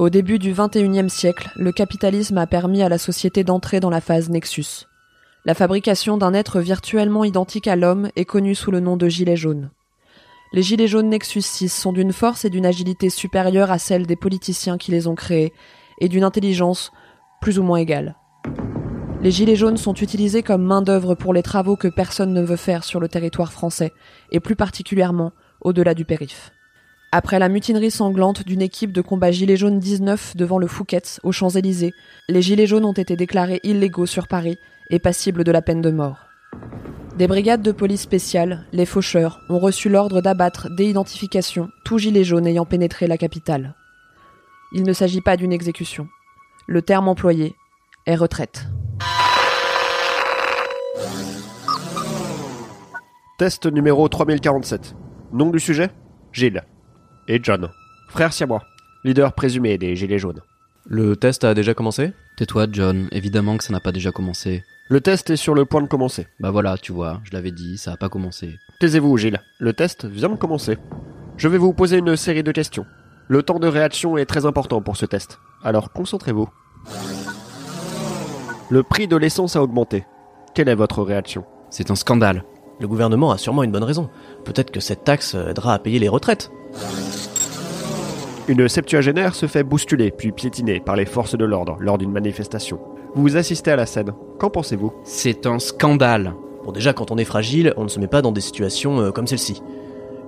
Au début du XXIe siècle, le capitalisme a permis à la société d'entrer dans la phase Nexus. La fabrication d'un être virtuellement identique à l'homme est connue sous le nom de gilet jaune. Les gilets jaunes Nexus 6 sont d'une force et d'une agilité supérieures à celles des politiciens qui les ont créés, et d'une intelligence plus ou moins égale. Les gilets jaunes sont utilisés comme main-d'œuvre pour les travaux que personne ne veut faire sur le territoire français, et plus particulièrement au-delà du périph'. Après la mutinerie sanglante d'une équipe de combat Gilets jaunes 19 devant le Fouquet's aux Champs-Élysées, les Gilets jaunes ont été déclarés illégaux sur Paris et passibles de la peine de mort. Des brigades de police spéciales, les faucheurs, ont reçu l'ordre d'abattre dès identification tout gilet jaune ayant pénétré la capitale. Il ne s'agit pas d'une exécution. Le terme employé est retraite. Test numéro 3047. Nom du sujet? Gilles et John. Frère siamois, leader présumé des Gilets jaunes. Le test a déjà commencé Tais-toi, John, évidemment que ça n'a pas déjà commencé. Le test est sur le point de commencer. Bah voilà, tu vois, je l'avais dit, ça a pas commencé. Taisez-vous, Gilles. Le test vient de commencer. Je vais vous poser une série de questions. Le temps de réaction est très important pour ce test. Alors concentrez-vous. Le prix de l'essence a augmenté. Quelle est votre réaction? C'est un scandale. Le gouvernement a sûrement une bonne raison. Peut-être que cette taxe aidera à payer les retraites. Une septuagénaire se fait bousculer puis piétiner par les forces de l'ordre lors d'une manifestation. Vous assistez à la scène. Qu'en pensez-vous? C'est un scandale. Bon, déjà, quand on est fragile, on ne se met pas dans des situations euh, comme celle-ci.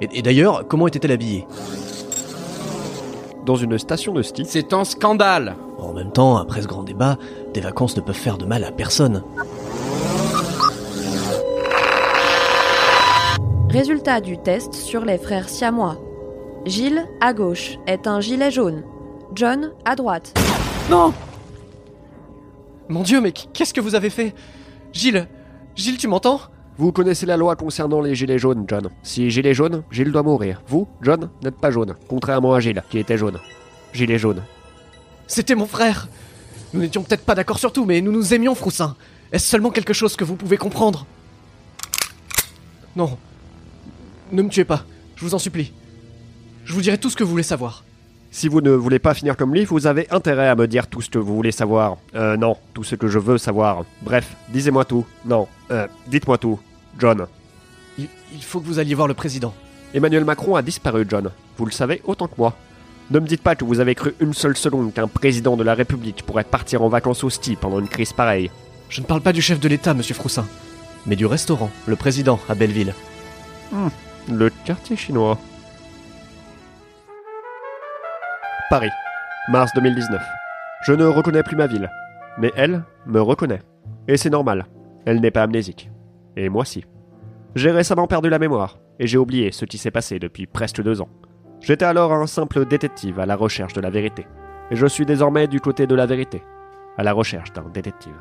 Et, et d'ailleurs, comment était-elle habillée? Dans une station de ski, C'est un scandale. En même temps, après ce grand débat, des vacances ne peuvent faire de mal à personne. Résultat du test sur les frères siamois. Gilles, à gauche, est un gilet jaune. John, à droite. Non Mon dieu, mais qu'est-ce que vous avez fait? Gilles Gilles, tu m'entends? Vous connaissez la loi concernant les gilets jaunes, John. Si Gilles jaune, Gilles doit mourir. Vous, John, n'êtes pas jaune, contrairement à Gilles, qui était jaune. Gilet jaune. C'était mon frère Nous n'étions peut-être pas d'accord sur tout, mais nous nous aimions, Froussin. Est-ce seulement quelque chose que vous pouvez comprendre? Non. Ne me tuez pas, je vous en supplie. Je vous dirai tout ce que vous voulez savoir. Si vous ne voulez pas finir comme lui, vous avez intérêt à me dire tout ce que vous voulez savoir. Euh, non, tout ce que je veux savoir. Bref, disez-moi tout. Non, euh, dites-moi tout. John. Il, il faut que vous alliez voir le président. Emmanuel Macron a disparu, John. Vous le savez autant que moi. Ne me dites pas que vous avez cru une seule seconde qu'un président de la République pourrait partir en vacances au ski pendant une crise pareille. Je ne parle pas du chef de l'État, monsieur Froussin, mais du restaurant, le président, à Belleville. Le quartier chinois. Paris, mars 2019. Je ne reconnais plus ma ville, mais elle me reconnaît. Et c'est normal, elle n'est pas amnésique. Et moi si. J'ai récemment perdu la mémoire, et j'ai oublié ce qui s'est passé depuis presque deux ans. J'étais alors un simple détective à la recherche de la vérité, et je suis désormais du côté de la vérité, à la recherche d'un détective.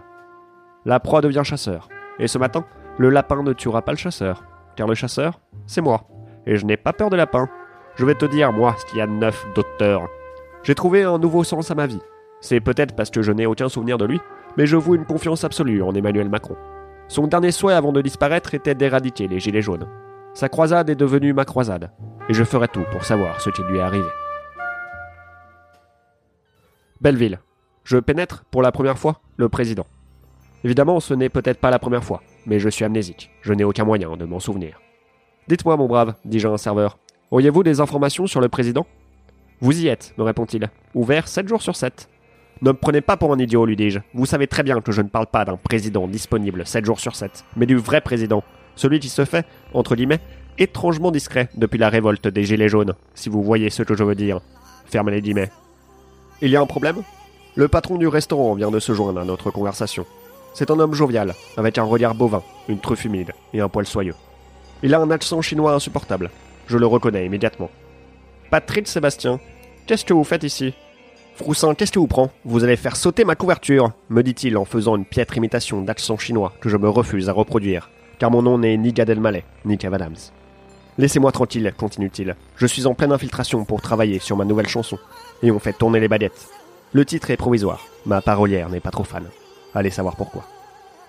La proie devient chasseur, et ce matin, le lapin ne tuera pas le chasseur, car le chasseur, c'est moi. Et je n'ai pas peur de lapin. Je vais te dire, moi, ce qu'il y a neuf, docteur. J'ai trouvé un nouveau sens à ma vie. C'est peut-être parce que je n'ai aucun souvenir de lui, mais je voue une confiance absolue en Emmanuel Macron. Son dernier souhait avant de disparaître était d'éradiquer les gilets jaunes. Sa croisade est devenue ma croisade, et je ferai tout pour savoir ce qui lui est arrivé. Belleville. Je pénètre, pour la première fois, le président. Évidemment, ce n'est peut-être pas la première fois, mais je suis amnésique. Je n'ai aucun moyen de m'en souvenir. Dites-moi, mon brave, dis-je à un serveur, auriez-vous des informations sur le président? Vous y êtes, me répond-il. Ouvert 7 jours sur 7. Ne me prenez pas pour un idiot, lui dis-je. Vous savez très bien que je ne parle pas d'un président disponible 7 jours sur 7, mais du vrai président. Celui qui se fait, entre guillemets, étrangement discret depuis la révolte des Gilets jaunes, si vous voyez ce que je veux dire. Ferme les guillemets. Il y a un problème? Le patron du restaurant vient de se joindre à notre conversation. C'est un homme jovial, avec un regard bovin, une truffe humide et un poil soyeux. Il a un accent chinois insupportable. Je le reconnais immédiatement. Patrick Sébastien, qu'est-ce que vous faites ici? Froussin, qu'est-ce que vous prend? Vous allez faire sauter ma couverture, me dit-il en faisant une piètre imitation d'accent chinois que je me refuse à reproduire, car mon nom n'est ni Gad Elmaleh, ni Kev Adams. Laissez-moi tranquille, continue-t-il. Je suis en pleine infiltration pour travailler sur ma nouvelle chanson, et on fait tourner les baguettes. Le titre est provisoire, ma parolière n'est pas trop fan. Allez savoir pourquoi.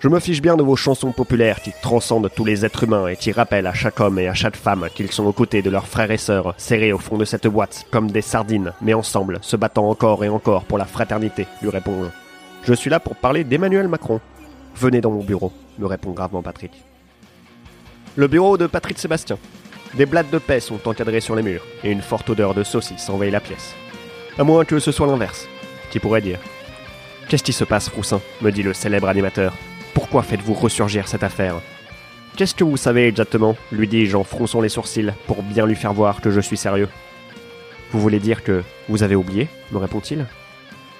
Je me fiche bien de vos chansons populaires qui transcendent tous les êtres humains et qui rappellent à chaque homme et à chaque femme qu'ils sont aux côtés de leurs frères et sœurs, serrés au fond de cette boîte, comme des sardines, mais ensemble, se battant encore et encore pour la fraternité, lui réponds-je. Je suis là pour parler d'Emmanuel Macron. Venez dans mon bureau, me répond gravement Patrick. Le bureau de Patrick Sébastien. Des blattes de paix sont encadrées sur les murs, et une forte odeur de saucisse envahit la pièce. À moins que ce soit l'inverse. Qui pourrait dire Qu'est-ce qui se passe, Froussin me dit le célèbre animateur. Pourquoi faites-vous ressurgir cette affaire? Qu'est-ce que vous savez exactement? lui dis-je en fronçant les sourcils pour bien lui faire voir que je suis sérieux. Vous voulez dire que vous avez oublié? me répond-il.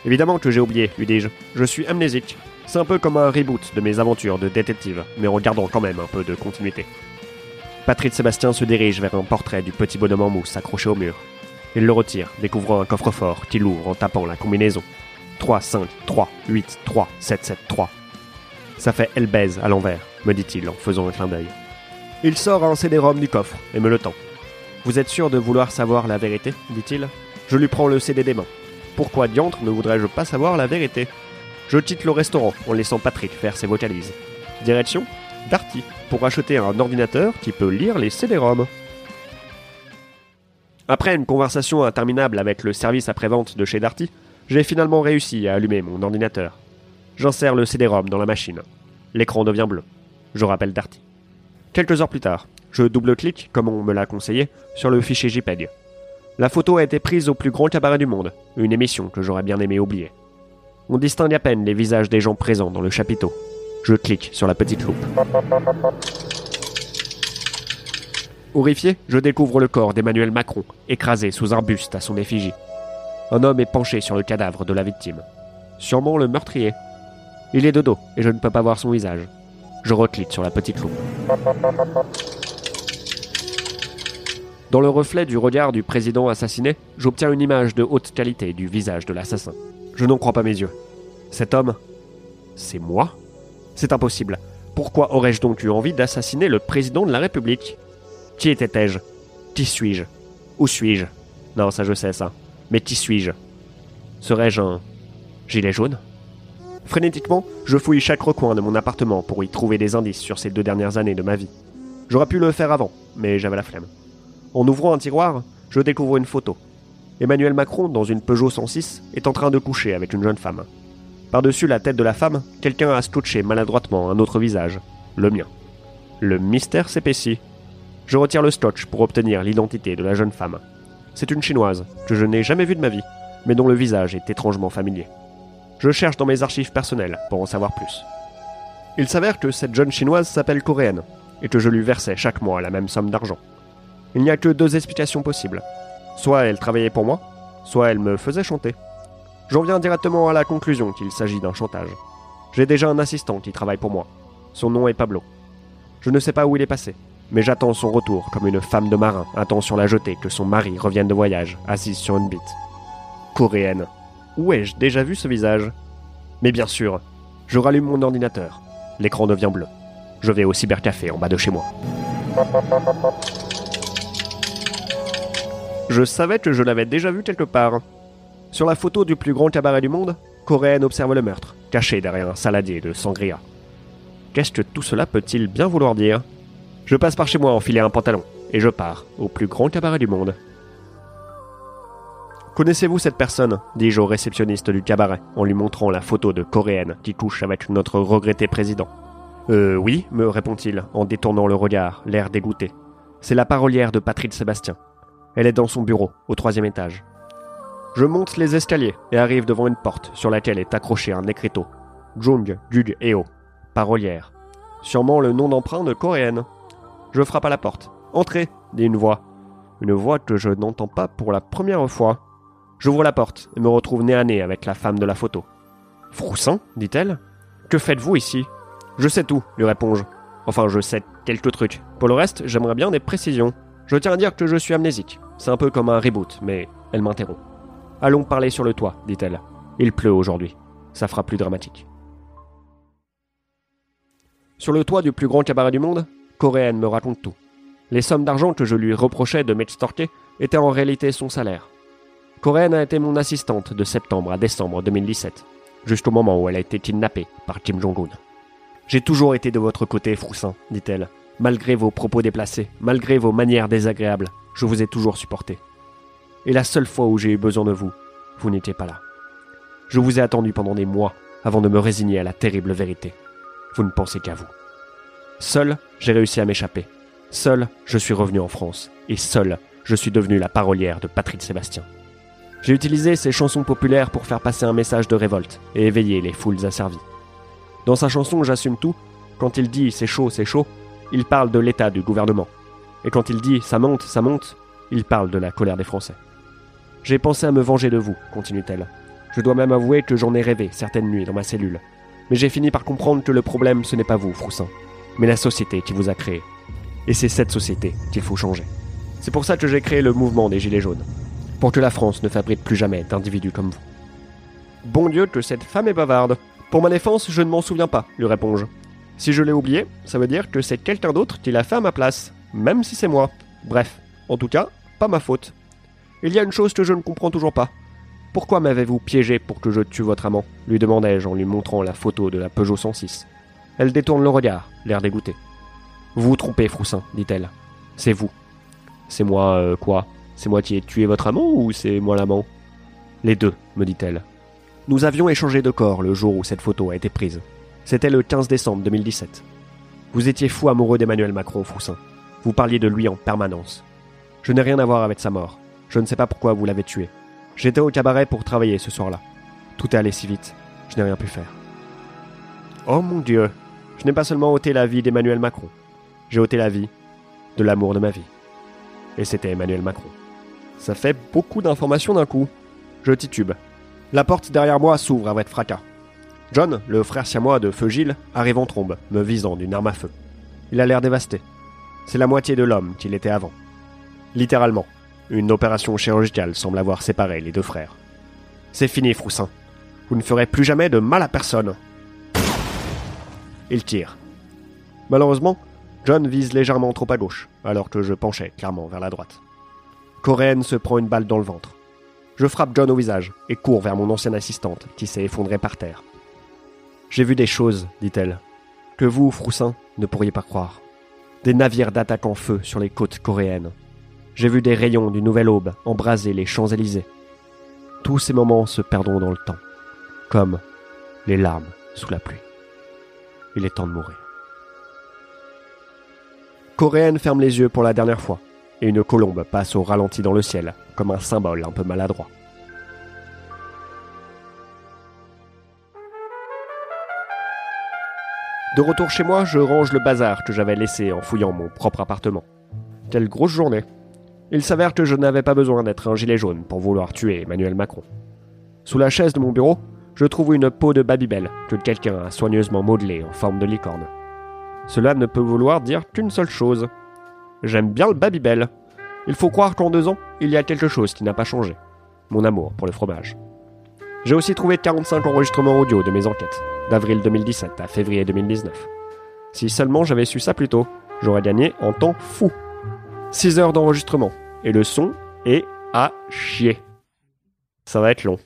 Évidemment que j'ai oublié, lui dis-je. Je suis amnésique. C'est un peu comme un reboot de mes aventures de détective, mais en gardant quand même un peu de continuité. Patrick Sébastien se dirige vers un portrait du petit bonhomme en mousse accroché au mur. Il le retire, découvrant un coffre-fort qu'il ouvre en tapant la combinaison. 3, 5, 3, 8, 3, 7, 7, 3. Ça fait elle à l'envers, me dit-il en faisant un clin d'œil. Il sort un CD-ROM du coffre et me le tend. Vous êtes sûr de vouloir savoir la vérité dit-il. Je lui prends le CD des mains. Pourquoi diantre ne voudrais-je pas savoir la vérité? Je quitte le restaurant en laissant Patrick faire ses vocalises. Direction Darty pour acheter un ordinateur qui peut lire les CD-ROM. Après une conversation interminable avec le service après-vente de chez Darty, j'ai finalement réussi à allumer mon ordinateur. J'insère le CD-ROM dans la machine. L'écran devient bleu. Je rappelle Darty. Quelques heures plus tard, je double-clique, comme on me l'a conseillé, sur le fichier JPEG. La photo a été prise au plus grand cabaret du monde, une émission que j'aurais bien aimé oublier. On distingue à peine les visages des gens présents dans le chapiteau. Je clique sur la petite loupe. Horrifié, je découvre le corps d'Emmanuel Macron, écrasé sous un buste à son effigie. Un homme est penché sur le cadavre de la victime. Sûrement le meurtrier. Il est de dos et je ne peux pas voir son visage. Je reclique sur la petite loupe. Dans le reflet du regard du président assassiné, j'obtiens une image de haute qualité du visage de l'assassin. Je n'en crois pas mes yeux. Cet homme, c'est moi? C'est impossible. Pourquoi aurais-je donc eu envie d'assassiner le président de la République? Qui étais-je Qui suis-je? Où suis-je? Non, ça je sais ça. Mais qui suis-je? Serais-je un gilet jaune? Frénétiquement, je fouille chaque recoin de mon appartement pour y trouver des indices sur ces deux dernières années de ma vie. J'aurais pu le faire avant, mais j'avais la flemme. En ouvrant un tiroir, je découvre une photo. Emmanuel Macron, dans une Peugeot 106, est en train de coucher avec une jeune femme. Par-dessus la tête de la femme, quelqu'un a scotché maladroitement un autre visage, le mien. Le mystère s'épaissit. Je retire le scotch pour obtenir l'identité de la jeune femme. C'est une chinoise que je n'ai jamais vue de ma vie, mais dont le visage est étrangement familier. Je cherche dans mes archives personnelles pour en savoir plus. Il s'avère que cette jeune chinoise s'appelle coréenne, et que je lui versais chaque mois la même somme d'argent. Il n'y a que deux explications possibles. Soit elle travaillait pour moi, soit elle me faisait chanter. J'en viens directement à la conclusion qu'il s'agit d'un chantage. J'ai déjà un assistant qui travaille pour moi. Son nom est Pablo. Je ne sais pas où il est passé, mais j'attends son retour comme une femme de marin attend sur la jetée que son mari revienne de voyage, assise sur une bite. Coréenne. Où ai-je déjà vu ce visage? Mais bien sûr, je rallume mon ordinateur. L'écran devient bleu. Je vais au cybercafé en bas de chez moi. Je savais que je l'avais déjà vu quelque part. Sur la photo du plus grand cabaret du monde, Coréenne observe le meurtre, caché derrière un saladier de sangria. Qu'est-ce que tout cela peut-il bien vouloir dire? Je passe par chez moi enfiler un pantalon, et je pars au plus grand cabaret du monde. Connaissez-vous cette personne? dis-je au réceptionniste du cabaret, en lui montrant la photo de Coréenne qui couche avec notre regretté président. Euh oui, me répond-il, en détournant le regard, l'air dégoûté. C'est la parolière de Patrick Sébastien. Elle est dans son bureau, au troisième étage. Je monte les escaliers et arrive devant une porte sur laquelle est accroché un écriteau. Jung Gug Eo, parolière. Sûrement le nom d'emprunt de coréenne. Je frappe à la porte. Entrez, dit une voix. Une voix que je n'entends pas pour la première fois. J'ouvre la porte et me retrouve nez à nez avec la femme de la photo. Froussin, dit-elle. Que faites-vous ici? Je sais tout, lui réponds-je. Enfin, je sais quelques trucs. Pour le reste, j'aimerais bien des précisions. Je tiens à dire que je suis amnésique. C'est un peu comme un reboot, mais elle m'interrompt. Allons parler sur le toit, dit-elle. Il pleut aujourd'hui. Ça fera plus dramatique. Sur le toit du plus grand cabaret du monde, Coréenne me raconte tout. Les sommes d'argent que je lui reprochais de m'extorquer étaient en réalité son salaire. Coréenne a été mon assistante de septembre à décembre 2017, jusqu'au moment où elle a été kidnappée par Kim Jong-un. J'ai toujours été de votre côté, Froussin, dit-elle. Malgré vos propos déplacés, malgré vos manières désagréables, je vous ai toujours supporté. Et la seule fois où j'ai eu besoin de vous, vous n'étiez pas là. Je vous ai attendu pendant des mois avant de me résigner à la terrible vérité. Vous ne pensez qu'à vous. Seul, j'ai réussi à m'échapper. Seul, je suis revenu en France. Et seul, je suis devenu la parolière de Patrick Sébastien. J'ai utilisé ces chansons populaires pour faire passer un message de révolte et éveiller les foules asservies. Dans sa chanson J'assume tout, quand il dit c'est chaud, c'est chaud, il parle de l'état du gouvernement. Et quand il dit ça monte, ça monte, il parle de la colère des Français. J'ai pensé à me venger de vous, continue-t-elle. Je dois même avouer que j'en ai rêvé certaines nuits dans ma cellule. Mais j'ai fini par comprendre que le problème, ce n'est pas vous, Froussin, mais la société qui vous a créé. Et c'est cette société qu'il faut changer. C'est pour ça que j'ai créé le mouvement des Gilets jaunes. Pour que la France ne fabrique plus jamais d'individus comme vous. Bon Dieu, que cette femme est bavarde. Pour ma défense, je ne m'en souviens pas, lui réponds-je. Si je l'ai oublié, ça veut dire que c'est quelqu'un d'autre qui l'a fait à ma place, même si c'est moi. Bref, en tout cas, pas ma faute. Il y a une chose que je ne comprends toujours pas. Pourquoi m'avez-vous piégé pour que je tue votre amant? lui demandai-je en lui montrant la photo de la Peugeot 106. Elle détourne le regard, l'air dégoûté. Vous vous trompez, Froussin, dit-elle. C'est vous. C'est moi, euh, quoi? C'est moi qui ai tué votre amant ou c'est moi l'amant? Les deux, me dit-elle. Nous avions échangé de corps le jour où cette photo a été prise. C'était le 15 décembre 2017. Vous étiez fou amoureux d'Emmanuel Macron, Froussin. Vous parliez de lui en permanence. Je n'ai rien à voir avec sa mort. Je ne sais pas pourquoi vous l'avez tué. J'étais au cabaret pour travailler ce soir-là. Tout est allé si vite. Je n'ai rien pu faire. Oh mon Dieu. Je n'ai pas seulement ôté la vie d'Emmanuel Macron. J'ai ôté la vie de l'amour de ma vie. Et c'était Emmanuel Macron. Ça fait beaucoup d'informations d'un coup. Je titube. La porte derrière moi s'ouvre avec fracas. John, le frère siamois de Feu arrive en trombe, me visant d'une arme à feu. Il a l'air dévasté. C'est la moitié de l'homme qu'il était avant. Littéralement, une opération chirurgicale semble avoir séparé les deux frères. C'est fini, Froussin. Vous ne ferez plus jamais de mal à personne. Il tire. Malheureusement, John vise légèrement trop à gauche, alors que je penchais clairement vers la droite. Coréenne se prend une balle dans le ventre. Je frappe John au visage et cours vers mon ancienne assistante, qui s'est effondrée par terre. J'ai vu des choses, dit-elle, que vous, Froussin, ne pourriez pas croire. Des navires d'attaque en feu sur les côtes coréennes. J'ai vu des rayons d'une nouvelle aube embraser les Champs-Élysées. Tous ces moments se perdront dans le temps, comme les larmes sous la pluie. Il est temps de mourir. Coréenne ferme les yeux pour la dernière fois, et une colombe passe au ralenti dans le ciel, comme un symbole un peu maladroit. De retour chez moi, je range le bazar que j'avais laissé en fouillant mon propre appartement. Quelle grosse journée. Il s'avère que je n'avais pas besoin d'être un gilet jaune pour vouloir tuer Emmanuel Macron. Sous la chaise de mon bureau, je trouve une peau de Babybel que quelqu'un a soigneusement modelée en forme de licorne. Cela ne peut vouloir dire qu'une seule chose. J'aime bien le Babybel. Il faut croire qu'en deux ans, il y a quelque chose qui n'a pas changé. Mon amour pour le fromage. J'ai aussi trouvé 45 enregistrements audio de mes enquêtes, d'avril 2017 à février 2019. Si seulement j'avais su ça plus tôt, j'aurais gagné en temps fou. 6 heures d'enregistrement, et le son est à chier. Ça va être long.